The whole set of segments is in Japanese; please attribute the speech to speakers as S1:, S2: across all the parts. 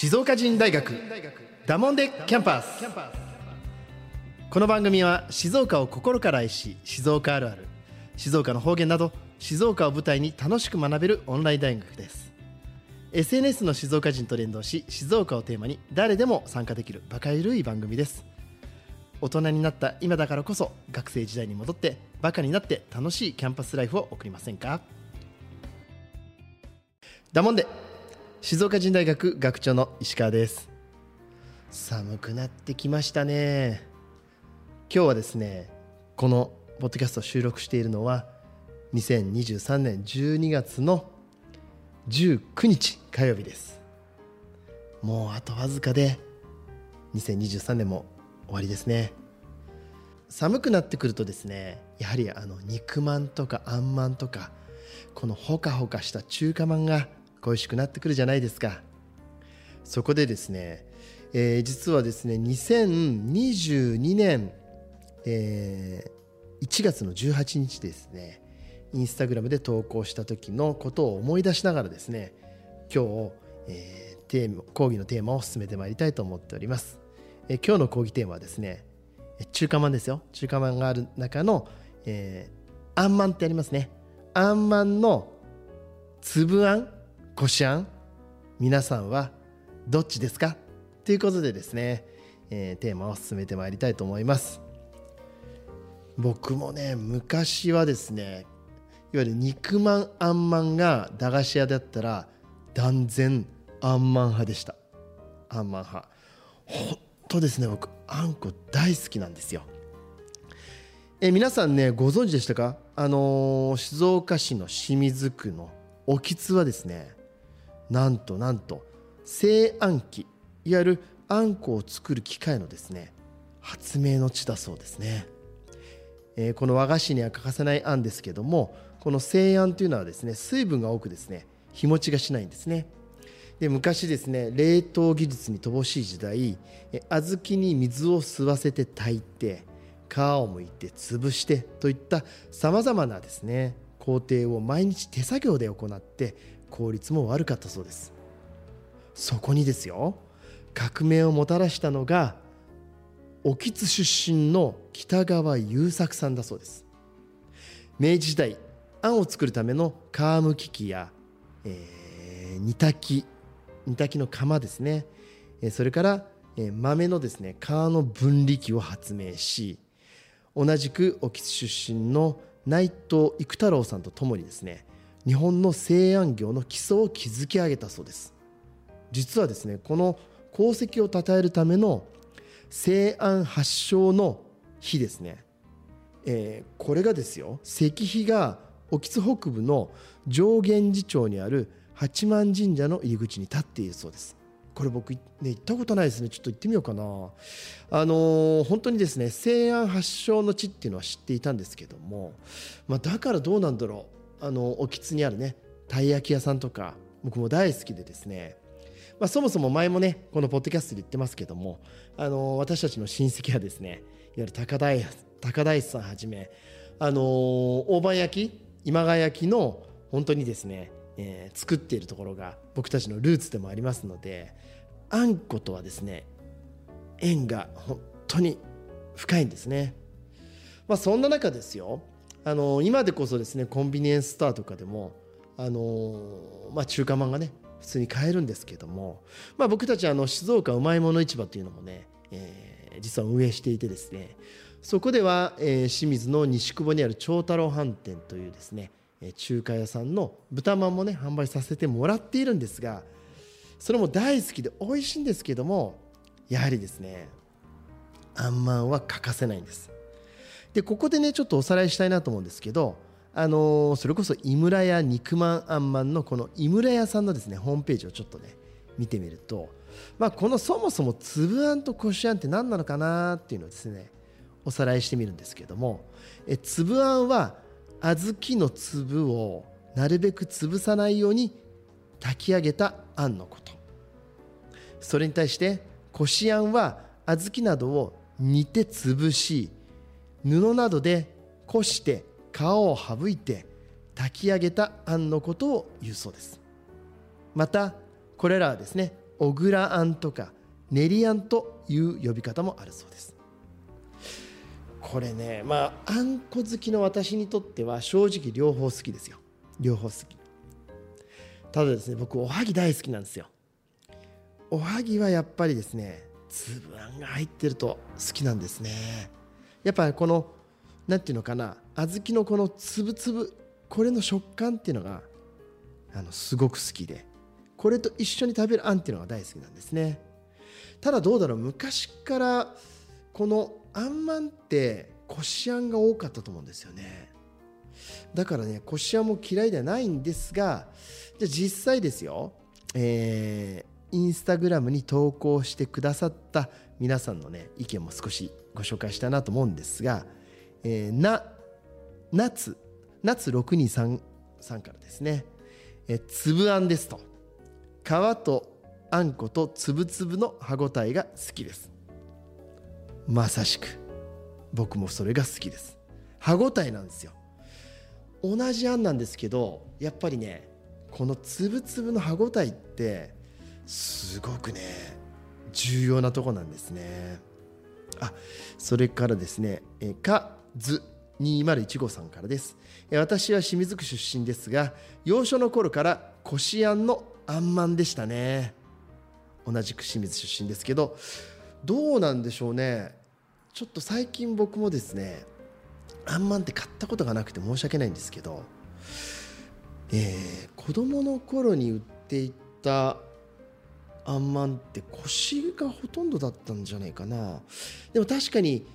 S1: 静岡人大学ダモンデキャンパス。この番組は静岡を心から愛し静岡あるある静岡の方言など静岡を舞台に楽しく学べるオンライン大学です。SNS の静岡人と連動し静岡をテーマに誰でも参加できるバカゆるい番組です。大人になった今だからこそ学生時代に戻ってバカになって楽しいキャンパスライフを送りませんか？だもんで静岡人大学学長の石川です。寒くなってきましたね。今日はですねこのポッドキャストを収録しているのは2023年12月の19日火曜日です。もうあとわずかで2023年も終わりですね。寒くなってくるとですねやはりあの肉まんとかあんまんとかこのほかほかした中華まんが恋しくなってくるじゃないですか。そこでですね、えー、実はですね2022年、えー、1月の18日ですねインスタグラムで投稿した時のことを思い出しながらですね今日、えー、テーマ講義のテーマを進めてまいりたいと思っております、えー、今日の講義テーマはですね中華まんですよ。中華まんがある中の、えー、あんまんってありますね。あんまんの粒あんこしあん皆さんはどっちですか？ということでですね、えー、テーマを進めてまいりたいと思います。僕もね昔はですねいわゆる肉まんあんまんが駄菓子屋だったら断然あんまん派でした。あんまん派。本当ですね僕あんこ大好きなんですよ。え皆さんねご存知でしたか？あのー、静岡市の清水区の興津はですねなんとなんと製あん機いわゆるあんこを作る機械のですね発明の地だそうですね、えー、この和菓子には欠かせないあんですけどもこの製あんというのはですね水分が多くですね日持ちがしないんですね。で昔ですね冷凍技術に乏しい時代小豆に水を吸わせて炊いて皮をむいて潰してといったさまざまなですね工程を毎日手作業で行って効率も悪かったそうです。そこにですよ革命をもたらしたのが興津出身の北川優作さんだそうです。明治時代あんを作るための皮むき器や、えー、煮炊き煮炊きの釜ですね。それから豆のですね皮の分離器を発明し同じく興津出身の内藤育太郎さんとともにですね日本の製あん業の基礎を築き上げたそうです。実はですねこの功績を称えるための製あん発祥の日ですね、えー、これがですよ石碑が興津北部の上源寺町にある八幡神社の入り口に立っているそうです。これ僕ね行ったことないですね。ちょっと行ってみようかな。あのー、本当にですね西安発祥の地っていうのは知っていたんですけども、まあ、だからどうなんだろう。あの興津にあるねたい焼き屋さんとか僕も大好きでですねまあ、そもそも前もねこのポッドキャストで言ってますけども、あの、私たちの親戚はですねいわゆる高大高大師さんはじめ、あの、大判焼き今川焼きの本当にですね、えー、作っているところが僕たちのルーツでもありますのであんことはですね縁が本当に深いんですね。まあ、そんな中ですよあの今でこそですねコンビニエンスストアとかでもあの、まあ、中華まんがね普通に買えるんですけども、まあ、僕たちあの静岡うまいもの市場というのもね、えー、実は運営していてですねそこでは、えー、清水の西久保にある長太郎飯店というですね中華屋さんの豚まんもね販売させてもらっているんですがそれも大好きで美味しいんですけどもやはりですねあんまんは欠かせないんです。でここでねちょっとおさらいしたいなと思うんですけどあのー、それこそ井村屋肉まんあんまんのこの井村屋さんのですねホームページをちょっとね見てみるとまあこのそもそも粒あんとこしあんって何なのかなっていうのをですねおさらいしてみるんですけどもえ粒あんは小豆の粒をなるべく潰さないように炊き上げたあんのこと。それに対してこしあんは小豆などを煮て潰し布などでこして皮を省いて炊き上げたあんのことを言うそうです。またこれらはですね小倉あんとか練りあんという呼び方もあるそうです。これねまああんこ好きの私にとっては正直両方好きですよ。両方好き。ただですね僕おはぎ大好きなんですよ。おはぎはやっぱりですね粒あんが入ってると好きなんですね。やっぱこの何ていうのかな小豆のこの粒々これの食感っていうのがあのすごく好きでこれと一緒に食べるあんっていうのが大好きなんですね。ただどうだろう昔からこのあんまんってこしあんが多かったと思うんですよね。だからねこしあんも嫌いではないんですがじゃあ実際ですよ。えー、インスタグラムに投稿してくださった皆さんのね意見も少しご紹介したいなと思うんですが、えー、な夏夏623さんからですね、えー、粒あんですと。皮とあんことつぶつぶの歯ごたえが好きです。まさしく。僕もそれが好きです。歯ごたえなんですよ。同じあんなんですけどやっぱりねこのつぶつぶの歯ごたえってすごくね重要なとこなんですね。あそれからですねえかず2015さんからです。私は清水区出身ですが幼少の頃からこしあんのあんまんでしたね。同じく清水出身ですけどどうなんでしょうね。ちょっと最近僕もですねあんまんって買ったことがなくて申し訳ないんですけど、えー、子供の頃に売っていたあんまんって腰がほとんどだったんじゃないかな。でも確かに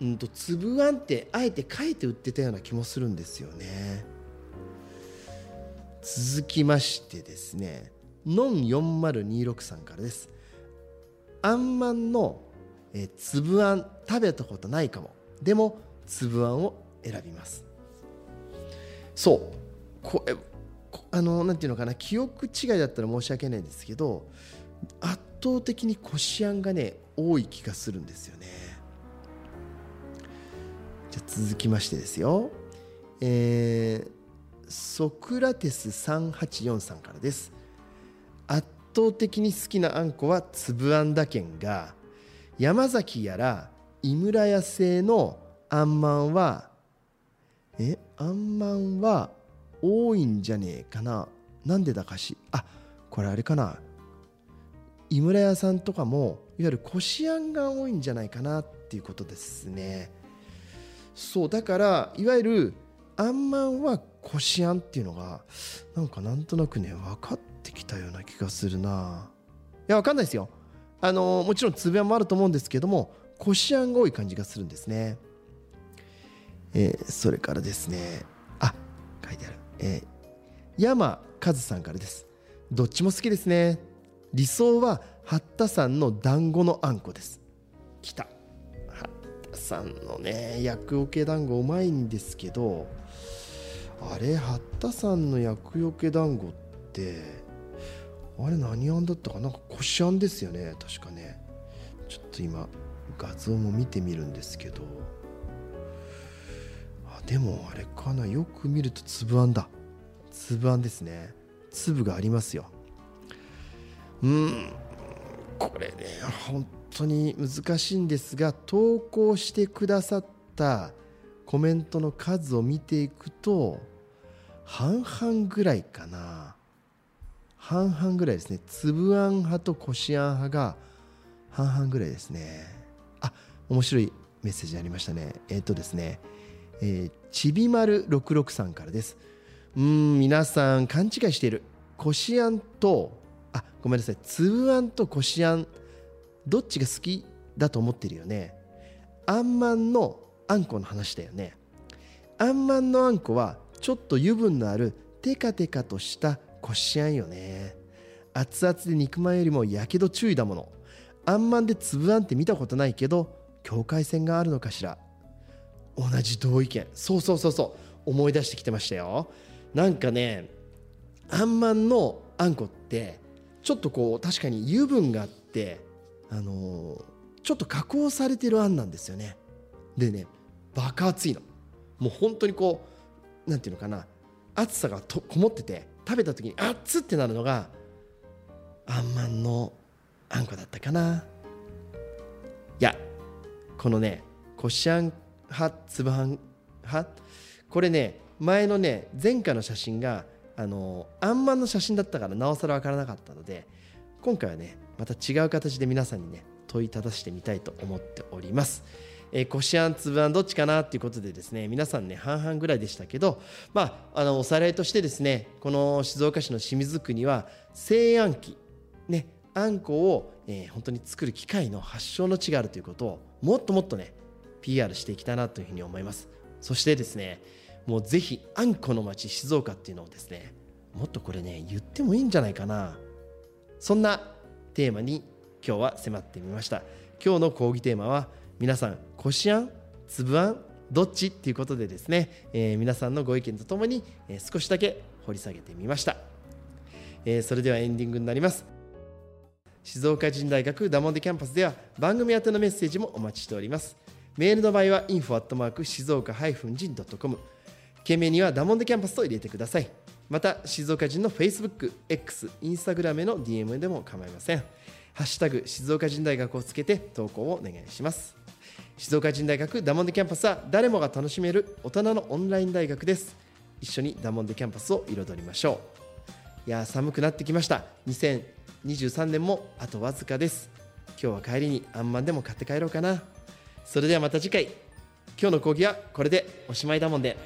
S1: うんと粒あんってあえて書いて売ってたような気もするんですよね。続きましてですねのん4026さんからです。あんまんのえ粒あん食べたことないかも。でも粒あんを選びます。そう。これあのなんていうのかな。記憶違いだったら申し訳ないんですけど圧倒的にこしあんがね多い気がするんですよね。じゃ続きましてですよ。えー、ソクラテス384さんからです。圧倒的に好きなあんこは粒あんだけんが山崎やら井村屋製のあんまんはえあんまんは多いんじゃねえかな。なんでだかしあこれあれかな。井村屋さんとかもいわゆるこしあんが多いんじゃないかなっていうことですね。そうだからいわゆるあんまんはこしあんっていうのがなんかなんとなくね分かってきたような気がするな。いや分かんないですよ。あのもちろん粒あんもあると思うんですけどもこしあんが多い感じがするんですね、えー、それからですね。あ書いてある、えー、山和さんからです。どっちも好きですね。理想は八田山の団子のあんこです。きた。八田さんのね厄除け団子うまいんですけどあれ八田山の厄除け団子ってあれ何あんだったかなんかこしあんですよね。確かね。ちょっと今画像も見てみるんですけど。あでもあれかな。よく見ると粒あんだ。粒あんですね。粒がありますよ。うん。これね本当に難しいんですが投稿してくださったコメントの数を見ていくと半々ぐらいかな。半々ぐらいですね。粒あん派とこしあん派が半々ぐらいですね。あ面白いメッセージありましたね。えっ、ー、とですねえー、ちびまる66さんからです。うん皆さん勘違いしている。こしあんとごめんなさい。粒あんとこしあんどっちが好きだと思ってるよね？あんまんのあんこの話だよね。あんまんのあんこはちょっと油分のあるテカテカとしたこしあんよね。熱々で肉まんよりもやけど注意だもの。あんまんで粒あんって見たことないけど境界線があるのかしら。同じ同意見。そうそうそうそう。思い出してきてましたよ。なんかねあんまんのあんこってちょっとこう確かに油分があってあのー、ちょっと加工されてるあんなんですよね。でね爆熱いの。もう本当にこうなんていうのかな。熱さがとこもってて食べた時にあっつってなるのがあんまんのあんこだったかな。いやこのねこしあん派つぶあん派これね前のね前回の写真があのあんまんの写真だったからなおさら分からなかったので今回はねまた違う形で皆さんにね問いただしてみたいと思っております。えー、こしあんつぶあんどっちかなっていうことでですね皆さんね半々ぐらいでしたけどまああのおさらいとしてですねこの静岡市の清水区には西安期ねあんこを、えー、本当に作る機械の発祥の地があるということをもっともっとね PR していきたいなというふうに思いますそしてですねもうぜひあんこの町静岡っていうのをですねもっとこれね言ってもいいんじゃないかな。そんなテーマに今日は迫ってみました。今日の講義テーマは皆さんこしあんつぶあんどっちっていうことでですね、えー、皆さんのご意見とともに、えー、少しだけ掘り下げてみました、えー、それではエンディングになります。静岡人大学ダモンデキャンパスでは番組宛てのメッセージもお待ちしております。メールの場合は info@ 静岡人 .com 件名にはダモンデキャンパスと入れてください。また静岡人の Facebook、X、Instagram への DM でも構いません。ハッシュタグ静岡人大学をつけて投稿をお願いします。静岡人大学ダモンデキャンパスは誰もが楽しめる大人のオンライン大学です。一緒にダモンデキャンパスを彩りましょう。いや寒くなってきました。2023年もあとわずかです。今日は帰りにあんまんでも買って帰ろうかな。それではまた次回。今日の講義はこれで。おしまいだもんで。